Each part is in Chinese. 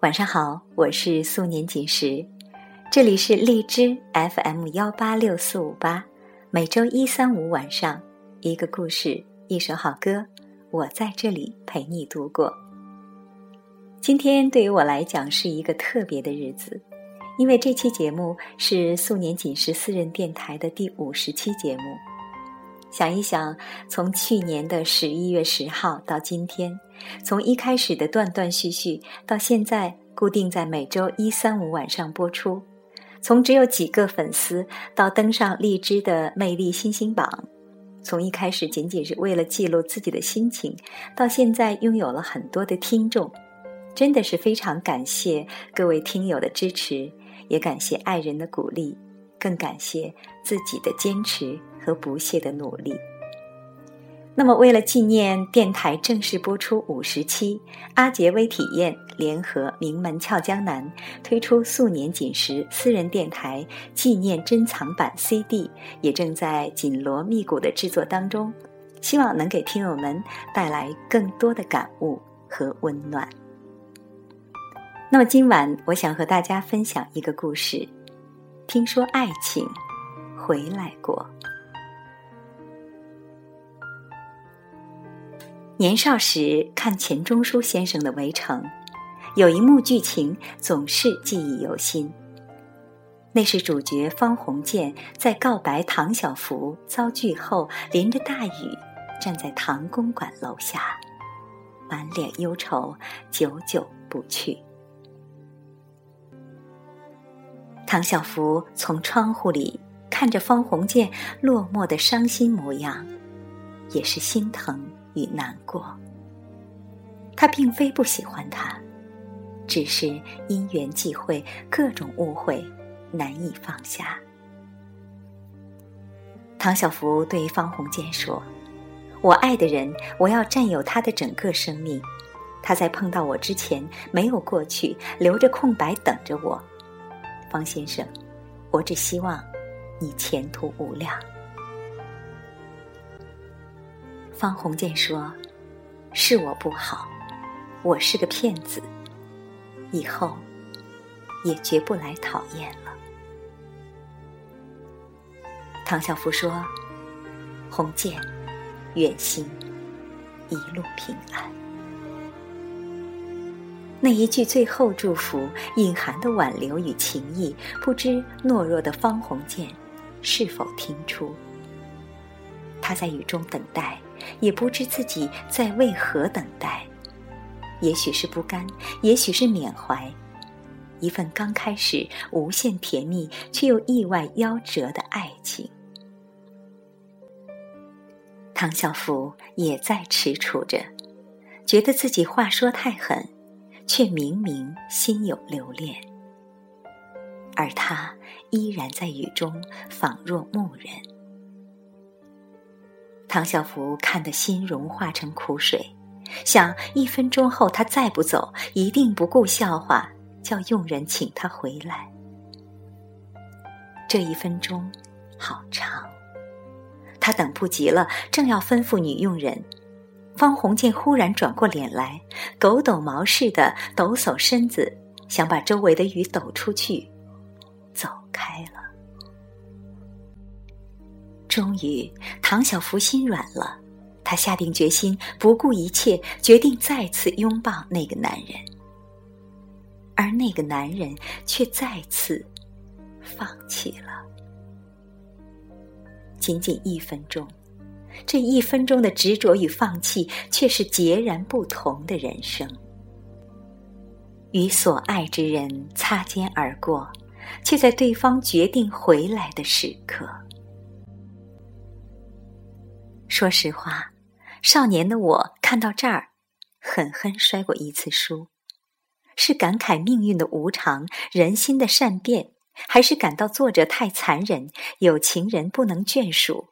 晚上好，我是素年锦时，这里是荔枝 FM 幺八六四五八，每周一、三、五晚上一个故事，一首好歌，我在这里陪你度过。今天对于我来讲是一个特别的日子，因为这期节目是素年锦时私人电台的第五十期节目。想一想，从去年的十一月十号到今天，从一开始的断断续续，到现在固定在每周一、三、五晚上播出；从只有几个粉丝到登上荔枝的魅力新星榜；从一开始仅仅是为了记录自己的心情，到现在拥有了很多的听众，真的是非常感谢各位听友的支持，也感谢爱人的鼓励，更感谢自己的坚持。和不懈的努力。那么，为了纪念电台正式播出五十期，阿杰微体验联合名门俏江南推出素年锦时私人电台纪念珍藏版 CD，也正在紧锣密鼓的制作当中，希望能给听友们带来更多的感悟和温暖。那么，今晚我想和大家分享一个故事：听说爱情回来过。年少时看钱钟书先生的《围城》，有一幕剧情总是记忆犹新。那是主角方鸿渐在告白唐晓芙遭拒后，淋着大雨站在唐公馆楼下，满脸忧愁，久久不去。唐晓芙从窗户里看着方鸿渐落寞的伤心模样，也是心疼。与难过，他并非不喜欢他，只是因缘际会，各种误会，难以放下。唐晓芙对方鸿渐说：“我爱的人，我要占有他的整个生命。他在碰到我之前没有过去，留着空白等着我。方先生，我只希望你前途无量。”方鸿渐说：“是我不好，我是个骗子，以后也绝不来讨厌了。”唐晓芙说：“鸿渐，远行，一路平安。”那一句最后祝福，隐含的挽留与情意，不知懦弱的方鸿渐是否听出？他在雨中等待。也不知自己在为何等待，也许是不甘，也许是缅怀，一份刚开始无限甜蜜却又意外夭折的爱情。唐小芙也在踟蹰着，觉得自己话说太狠，却明明心有留恋，而他依然在雨中仿若木人。唐晓芙看得心融化成苦水，想一分钟后他再不走，一定不顾笑话，叫佣人请他回来。这一分钟好长，他等不及了，正要吩咐女佣人，方鸿渐忽然转过脸来，狗抖毛似的抖擞身子，想把周围的雨抖出去，走开了。终于，唐晓芙心软了，她下定决心，不顾一切，决定再次拥抱那个男人。而那个男人却再次放弃了。仅仅一分钟，这一分钟的执着与放弃，却是截然不同的人生。与所爱之人擦肩而过，却在对方决定回来的时刻。说实话，少年的我看到这儿，狠狠摔过一次书。是感慨命运的无常，人心的善变，还是感到作者太残忍，有情人不能眷属？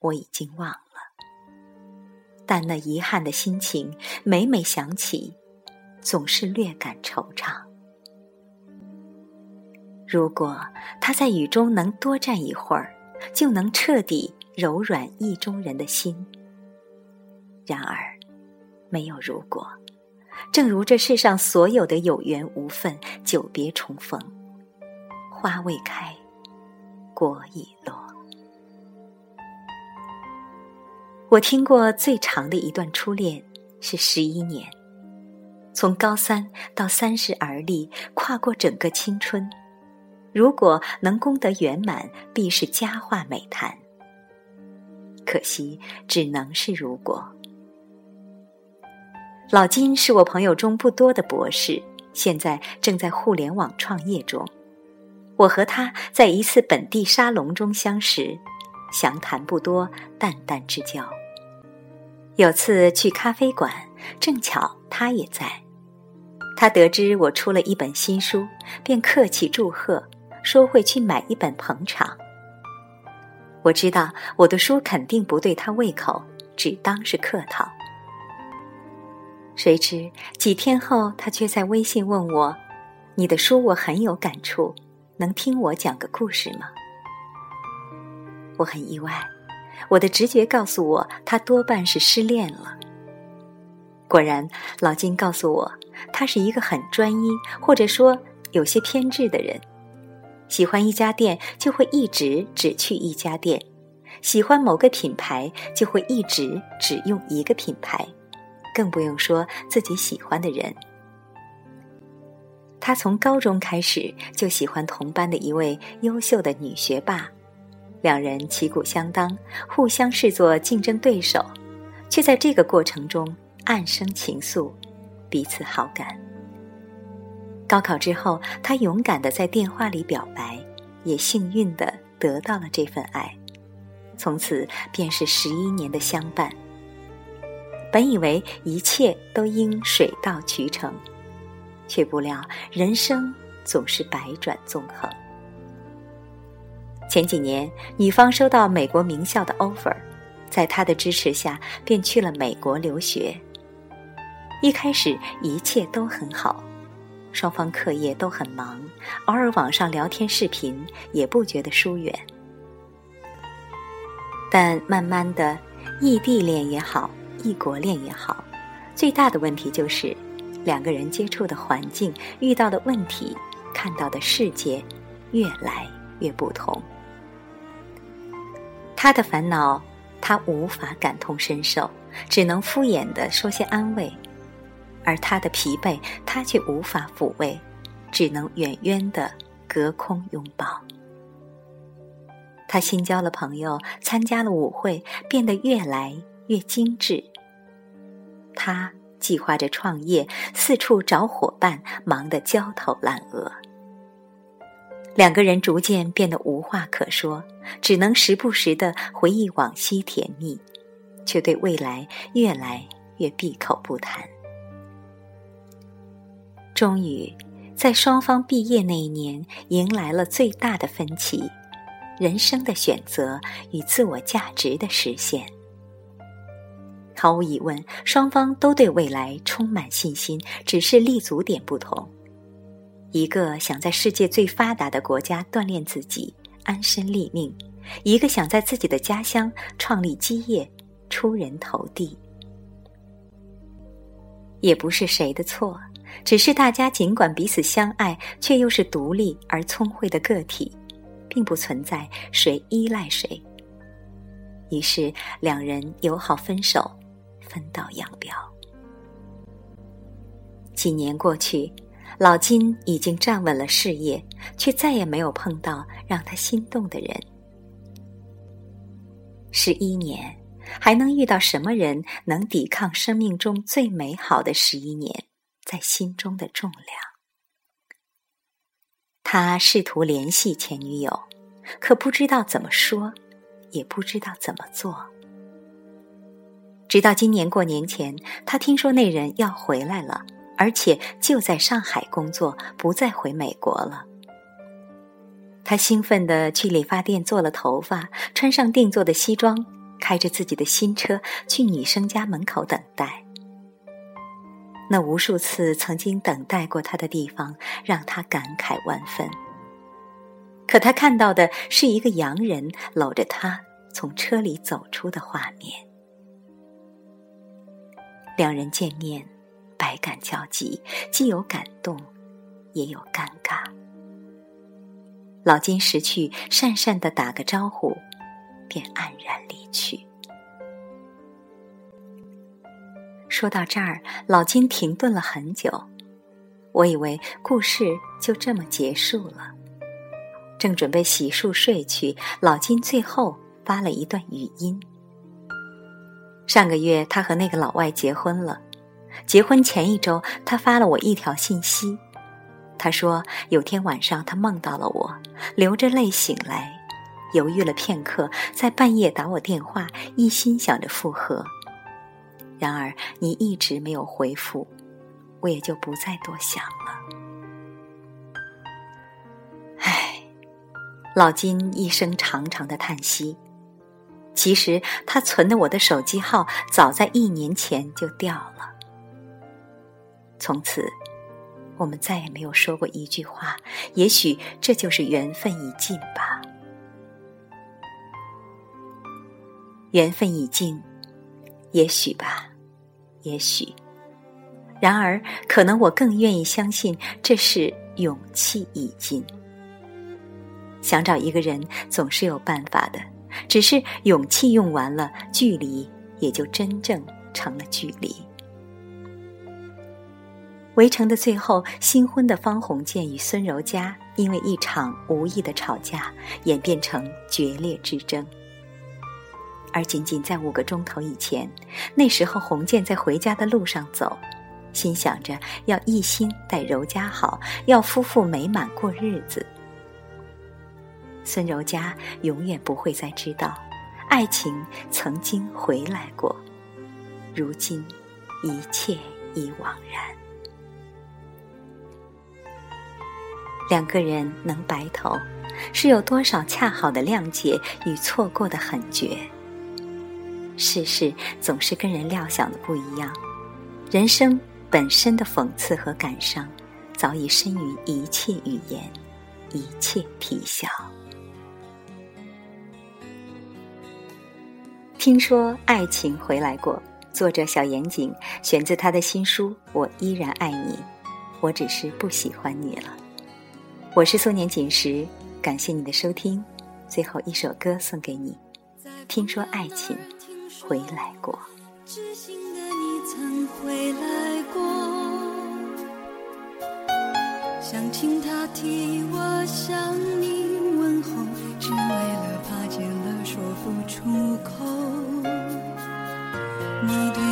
我已经忘了。但那遗憾的心情，每每想起，总是略感惆怅。如果他在雨中能多站一会儿，就能彻底。柔软意中人的心。然而，没有如果，正如这世上所有的有缘无分，久别重逢，花未开，果已落。我听过最长的一段初恋是十一年，从高三到三十而立，跨过整个青春。如果能功德圆满，必是佳话美谈。可惜，只能是如果。老金是我朋友中不多的博士，现在正在互联网创业中。我和他在一次本地沙龙中相识，详谈不多，淡淡之交。有次去咖啡馆，正巧他也在。他得知我出了一本新书，便客气祝贺。说会去买一本捧场。我知道我的书肯定不对他胃口，只当是客套。谁知几天后，他却在微信问我：“你的书我很有感触，能听我讲个故事吗？”我很意外，我的直觉告诉我，他多半是失恋了。果然，老金告诉我，他是一个很专一，或者说有些偏执的人。喜欢一家店，就会一直只去一家店；喜欢某个品牌，就会一直只用一个品牌，更不用说自己喜欢的人。他从高中开始就喜欢同班的一位优秀的女学霸，两人旗鼓相当，互相视作竞争对手，却在这个过程中暗生情愫，彼此好感。高考之后，他勇敢的在电话里表白，也幸运的得到了这份爱，从此便是十一年的相伴。本以为一切都应水到渠成，却不料人生总是百转纵横。前几年，女方收到美国名校的 offer，在他的支持下，便去了美国留学。一开始一切都很好。双方课业都很忙，偶尔网上聊天视频也不觉得疏远。但慢慢的，异地恋也好，异国恋也好，最大的问题就是两个人接触的环境、遇到的问题、看到的世界越来越不同。他的烦恼，他无法感同身受，只能敷衍的说些安慰。而他的疲惫，他却无法抚慰，只能远远的隔空拥抱。他新交了朋友，参加了舞会，变得越来越精致。他计划着创业，四处找伙伴，忙得焦头烂额。两个人逐渐变得无话可说，只能时不时的回忆往昔甜蜜，却对未来越来越闭口不谈。终于，在双方毕业那一年，迎来了最大的分歧：人生的选择与自我价值的实现。毫无疑问，双方都对未来充满信心，只是立足点不同。一个想在世界最发达的国家锻炼自己，安身立命；一个想在自己的家乡创立基业，出人头地。也不是谁的错。只是大家尽管彼此相爱，却又是独立而聪慧的个体，并不存在谁依赖谁。于是两人友好分手，分道扬镳。几年过去，老金已经站稳了事业，却再也没有碰到让他心动的人。十一年，还能遇到什么人能抵抗生命中最美好的十一年？在心中的重量。他试图联系前女友，可不知道怎么说，也不知道怎么做。直到今年过年前，他听说那人要回来了，而且就在上海工作，不再回美国了。他兴奋地去理发店做了头发，穿上定做的西装，开着自己的新车去女生家门口等待。那无数次曾经等待过他的地方，让他感慨万分。可他看到的是一个洋人搂着他从车里走出的画面。两人见面，百感交集，既有感动，也有尴尬。老金识趣，讪讪的打个招呼，便黯然离去。说到这儿，老金停顿了很久，我以为故事就这么结束了。正准备洗漱睡去，老金最后发了一段语音。上个月他和那个老外结婚了，结婚前一周，他发了我一条信息。他说有天晚上他梦到了我，流着泪醒来，犹豫了片刻，在半夜打我电话，一心想着复合。然而你一直没有回复，我也就不再多想了。唉，老金一声长长的叹息。其实他存的我的手机号早在一年前就掉了。从此，我们再也没有说过一句话。也许这就是缘分已尽吧。缘分已尽，也许吧，也许。然而，可能我更愿意相信，这是勇气已尽。想找一个人，总是有办法的。只是勇气用完了，距离也就真正成了距离。围城的最后，新婚的方鸿渐与孙柔嘉因为一场无意的吵架，演变成决裂之争。而仅仅在五个钟头以前，那时候红建在回家的路上走，心想着要一心待柔嘉好，要夫妇美满过日子。孙柔嘉永远不会再知道，爱情曾经回来过，如今一切已惘然。两个人能白头，是有多少恰好的谅解与错过的狠绝？世事总是跟人料想的不一样，人生本身的讽刺和感伤，早已深于一切语言，一切啼笑。听说爱情回来过，作者小严谨选自他的新书《我依然爱你》，我只是不喜欢你了。我是苏年锦时，感谢你的收听。最后一首歌送给你，听说爱情回来过。知心的你曾回来过想请他替我向你问候，只为了怕见了说不出口。你对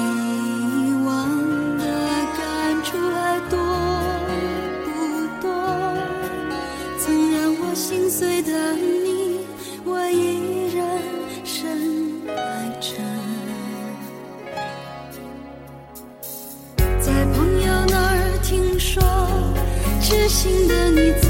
心的你